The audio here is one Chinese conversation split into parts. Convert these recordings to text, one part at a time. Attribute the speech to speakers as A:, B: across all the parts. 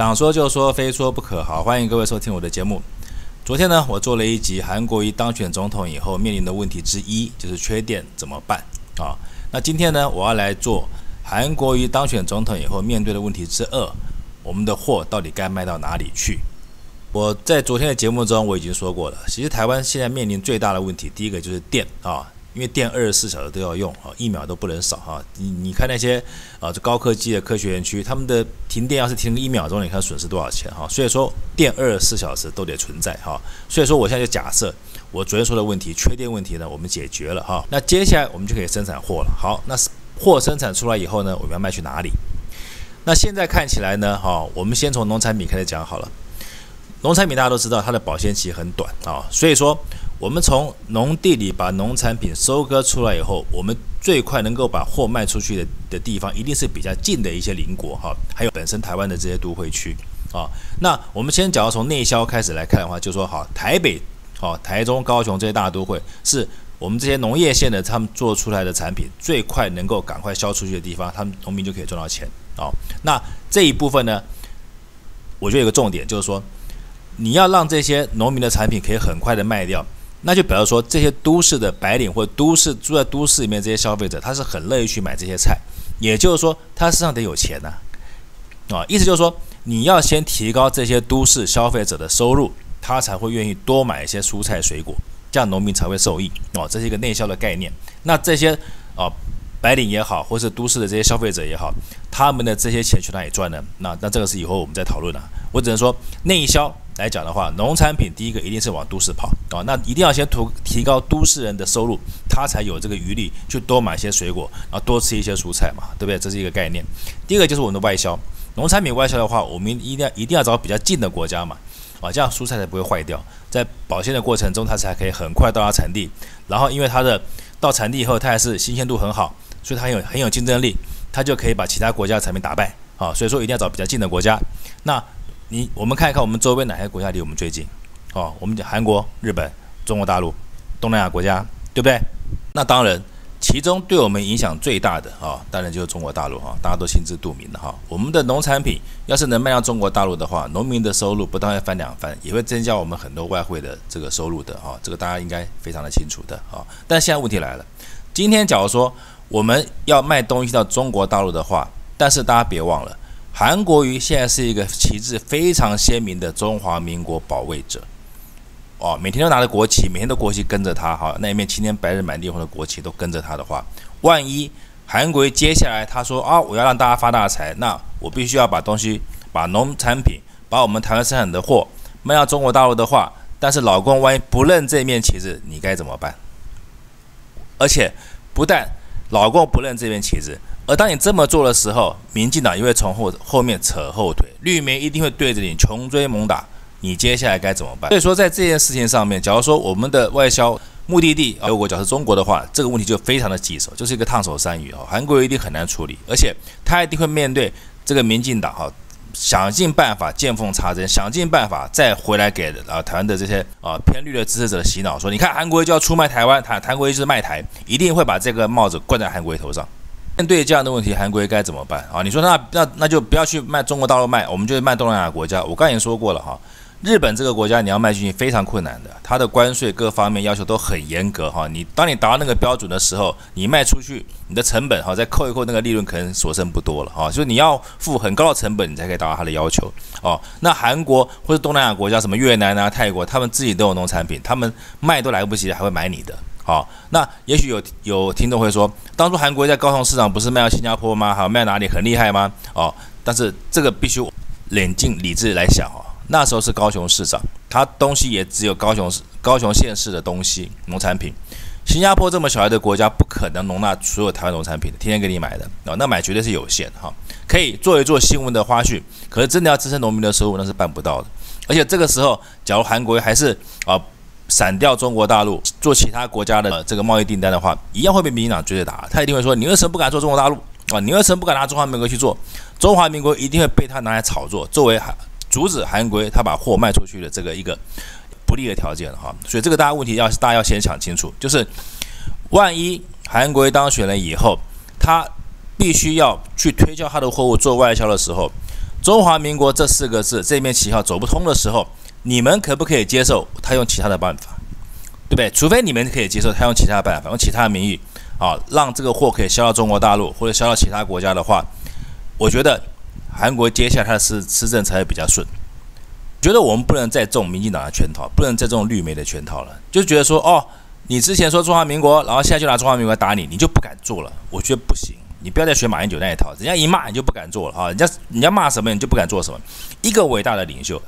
A: 想说就说，非说不可。好，欢迎各位收听我的节目。昨天呢，我做了一集韩国瑜当选总统以后面临的问题之一，就是缺电怎么办啊？那今天呢，我要来做韩国瑜当选总统以后面对的问题之二，我们的货到底该卖到哪里去？我在昨天的节目中我已经说过了，其实台湾现在面临最大的问题，第一个就是电啊。因为电二十四小时都要用啊，一秒都不能少哈。你你看那些啊，这高科技的科学园区，他们的停电要是停一秒钟，你看损失多少钱哈？所以说电二十四小时都得存在哈。所以说我现在就假设我昨天说的问题，缺电问题呢，我们解决了哈。那接下来我们就可以生产货了。好，那货生产出来以后呢，我们要卖去哪里？那现在看起来呢，哈，我们先从农产品开始讲好了。农产品大家都知道，它的保鲜期很短啊，所以说。我们从农地里把农产品收割出来以后，我们最快能够把货卖出去的的地方，一定是比较近的一些邻国哈，还有本身台湾的这些都会区啊。那我们先假如从内销开始来看的话，就说好，台北、好台中、高雄这些大都会，是我们这些农业县的他们做出来的产品最快能够赶快销出去的地方，他们农民就可以赚到钱啊。那这一部分呢，我觉得有个重点就是说，你要让这些农民的产品可以很快的卖掉。那就比如说，这些都市的白领或都市住在都市里面这些消费者，他是很乐意去买这些菜，也就是说，他身上得有钱呐，啊，意思就是说，你要先提高这些都市消费者的收入，他才会愿意多买一些蔬菜水果，这样农民才会受益，哦，这是一个内销的概念。那这些啊，白领也好，或是都市的这些消费者也好，他们的这些钱去哪里赚呢？那那这个是以后我们再讨论了，我只能说内销。来讲的话，农产品第一个一定是往都市跑啊，那一定要先提提高都市人的收入，他才有这个余力去多买些水果，然后多吃一些蔬菜嘛，对不对？这是一个概念。第二个就是我们的外销，农产品外销的话，我们一定要一定要找比较近的国家嘛，啊，这样蔬菜才不会坏掉，在保鲜的过程中，它才可以很快到达产地，然后因为它的到产地以后，它还是新鲜度很好，所以它有很有竞争力，它就可以把其他国家的产品打败啊，所以说一定要找比较近的国家，那。你我们看一看我们周边哪些国家离我们最近？哦，我们讲韩国、日本、中国大陆、东南亚国家，对不对？那当然，其中对我们影响最大的啊，当然就是中国大陆哈，大家都心知肚明的哈。我们的农产品要是能卖到中国大陆的话，农民的收入不但会翻两番，也会增加我们很多外汇的这个收入的哈。这个大家应该非常的清楚的啊。但现在问题来了，今天假如说我们要卖东西到中国大陆的话，但是大家别忘了。韩国瑜现在是一个旗帜非常鲜明的中华民国保卫者，哦，每天都拿着国旗，每天都国旗跟着他，哈，那一面青天白日满地红的国旗都跟着他的话，万一韩国瑜接下来他说啊，我要让大家发大财，那我必须要把东西，把农产品，把我们台湾生产的货卖到中国大陆的话，但是老公万一不认这面旗帜，你该怎么办？而且不但老公不认这面旗帜。而当你这么做的时候，民进党又会从后后面扯后腿，绿媒一定会对着你穷追猛打，你接下来该怎么办？所以说，在这件事情上面，假如说我们的外销目的地如果假设中国的话，这个问题就非常的棘手，就是一个烫手山芋哦，韩国一定很难处理，而且他一定会面对这个民进党哈，想尽办法见缝插针，想尽办法再回来给啊台湾的这些啊偏绿的支持者洗脑，说你看韩国就要出卖台湾，台韩国就是卖台，一定会把这个帽子冠在韩国头上。面对这样的问题，韩国该怎么办啊？你说那那那就不要去卖中国大陆卖，我们就卖东南亚国家。我刚才已经说过了哈，日本这个国家你要卖进去非常困难的，它的关税各方面要求都很严格哈。你当你达到那个标准的时候，你卖出去，你的成本哈再扣一扣那个利润，可能所剩不多了哈。所以你要付很高的成本，你才可以达到它的要求哦。那韩国或者东南亚国家，什么越南啊、泰国，他们自己都有农产品，他们卖都来不及，还会买你的。好，那也许有有听众会说，当初韩国在高雄市场不是卖到新加坡吗？好，卖哪里很厉害吗？哦，但是这个必须冷静理智来想哦。那时候是高雄市长，他东西也只有高雄市、高雄县市的东西，农产品。新加坡这么小的国家，不可能容纳所有台湾农产品的，天天给你买的哦，那买绝对是有限哈。可以做一做新闻的花絮，可是真的要支撑农民的收入，那是办不到的。而且这个时候，假如韩国还是啊。闪掉中国大陆做其他国家的、这个贸易订单的话，一样会被民进党追着打。他一定会说：“你为什么不敢做中国大陆啊？你为什么不敢拿中华民国去做？中华民国一定会被他拿来炒作，作为阻止韩国他把货卖出去的这个一个不利的条件哈。所以这个大家问题要大家要先想清楚，就是万一韩国当选了以后，他必须要去推销他的货物做外销的时候，中华民国这四个字这面旗号走不通的时候，你们可不可以接受他用其他的办法？对不对？除非你们可以接受他用其他的办法，用其他的名义啊，让这个货可以销到中国大陆或者销到其他国家的话，我觉得韩国接下来他的施施政才会比较顺。觉得我们不能再中民进党的圈套，不能再中绿媒的圈套了。就觉得说，哦，你之前说中华民国，然后现在就拿中华民国打你，你就不敢做了。我觉得不行，你不要再学马英九那一套，人家一骂你就不敢做了啊，人家人家骂什么你就不敢做什么。一个伟大的领袖，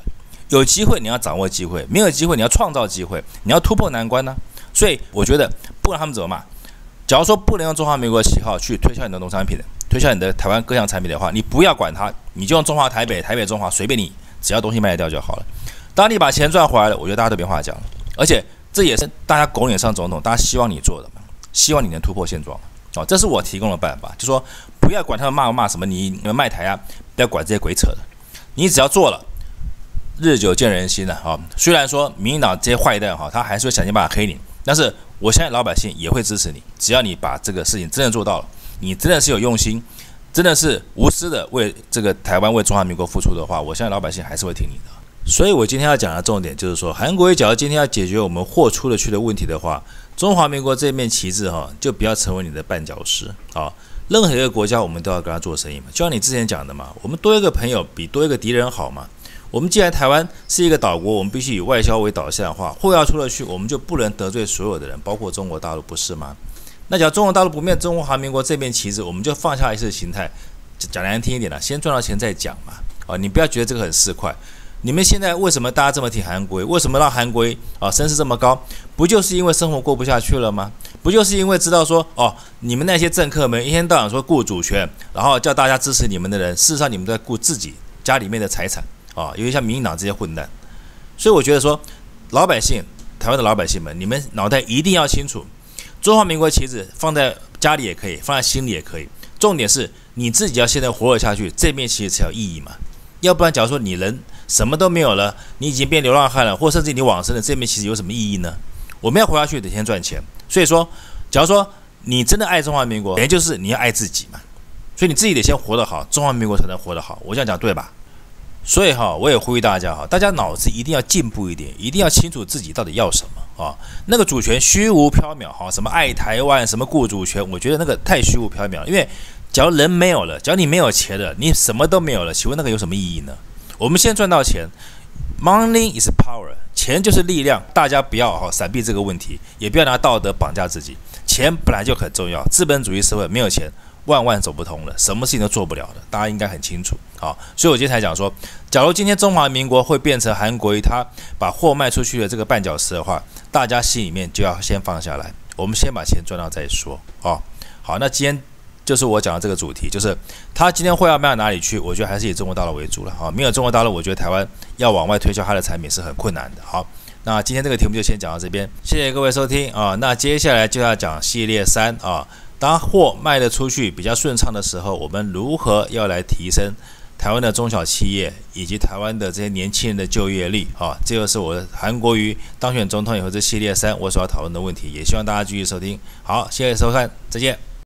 A: 有机会你要掌握机会，没有机会你要创造机会，你要突破难关呢、所以我觉得不管他们怎么骂，假如说不能用中华民国的旗号去推销你的农产品，推销你的台湾各项产品的话，你不要管他，你就用中华台北、台北中华随便你。只要东西卖得掉就好了。当你把钱赚回来了，我觉得大家都没话讲了。而且这也是大家狗脸上总统，大家希望你做的，希望你能突破现状。哦，这是我提供的办法，就说不要管他们骂不骂什么，你你们卖台啊，不要管这些鬼扯的。你只要做了，日久见人心了啊。虽然说民进党这些坏蛋哈，他还是会想尽办法黑你，但是我相信老百姓也会支持你。只要你把这个事情真的做到了，你真的是有用心。真的是无私的为这个台湾、为中华民国付出的话，我相信老百姓还是会听你的。所以，我今天要讲的重点就是说，韩国也假如今天要解决我们货出得去的问题的话，中华民国这面旗帜哈，就不要成为你的绊脚石啊。任何一个国家，我们都要跟他做生意嘛。就像你之前讲的嘛，我们多一个朋友比多一个敌人好嘛。我们既然台湾是一个岛国，我们必须以外销为导向的话，货要出得去，我们就不能得罪所有的人，包括中国大陆，不是吗？那假如中国大陆不灭中华民国这面旗帜，我们就放下一次形态，讲难听一点了，先赚到钱再讲嘛。啊，你不要觉得这个很市侩。你们现在为什么大家这么挺韩国？为什么让韩国啊声势这么高？不就是因为生活过不下去了吗？不就是因为知道说哦，你们那些政客们一天到晚说顾主权，然后叫大家支持你们的人，事实上你们在顾自己家里面的财产啊，尤其像民进党这些混蛋。所以我觉得说，老百姓，台湾的老百姓们，你们脑袋一定要清楚。中华民国旗帜放在家里也可以，放在心里也可以。重点是你自己要现在活了下去，这面旗帜才有意义嘛。要不然，假如说你人什么都没有了，你已经变流浪汉了，或甚至你往生了，这面旗帜有什么意义呢？我们要活下去，得先赚钱。所以说，假如说你真的爱中华民国，也就是你要爱自己嘛。所以你自己得先活得好，中华民国才能活得好。我这样讲对吧？所以哈，我也呼吁大家哈，大家脑子一定要进步一点，一定要清楚自己到底要什么。啊，那个主权虚无缥缈，哈，什么爱台湾，什么顾主权，我觉得那个太虚无缥缈。因为，假如人没有了，假如你没有钱了，你什么都没有了，请问那个有什么意义呢？我们先赚到钱，Money is power，钱就是力量，大家不要哈闪避这个问题，也不要拿道德绑架自己，钱本来就很重要，资本主义社会没有钱。万万走不通了，什么事情都做不了的，大家应该很清楚。好，所以我今天才讲说，假如今天中华民国会变成韩国瑜他把货卖出去的这个绊脚石的话，大家心里面就要先放下来，我们先把钱赚到再说。哦，好，那今天就是我讲的这个主题，就是他今天货要卖到哪里去？我觉得还是以中国大陆为主了。好，没有中国大陆，我觉得台湾要往外推销他的产品是很困难的。好，那今天这个题目就先讲到这边，谢谢各位收听啊。那接下来就要讲系列三啊。当货卖得出去比较顺畅的时候，我们如何要来提升台湾的中小企业以及台湾的这些年轻人的就业率？啊，这就是我韩国瑜当选总统以后这系列三我所要讨论的问题，也希望大家继续收听。好，谢谢收看，再见。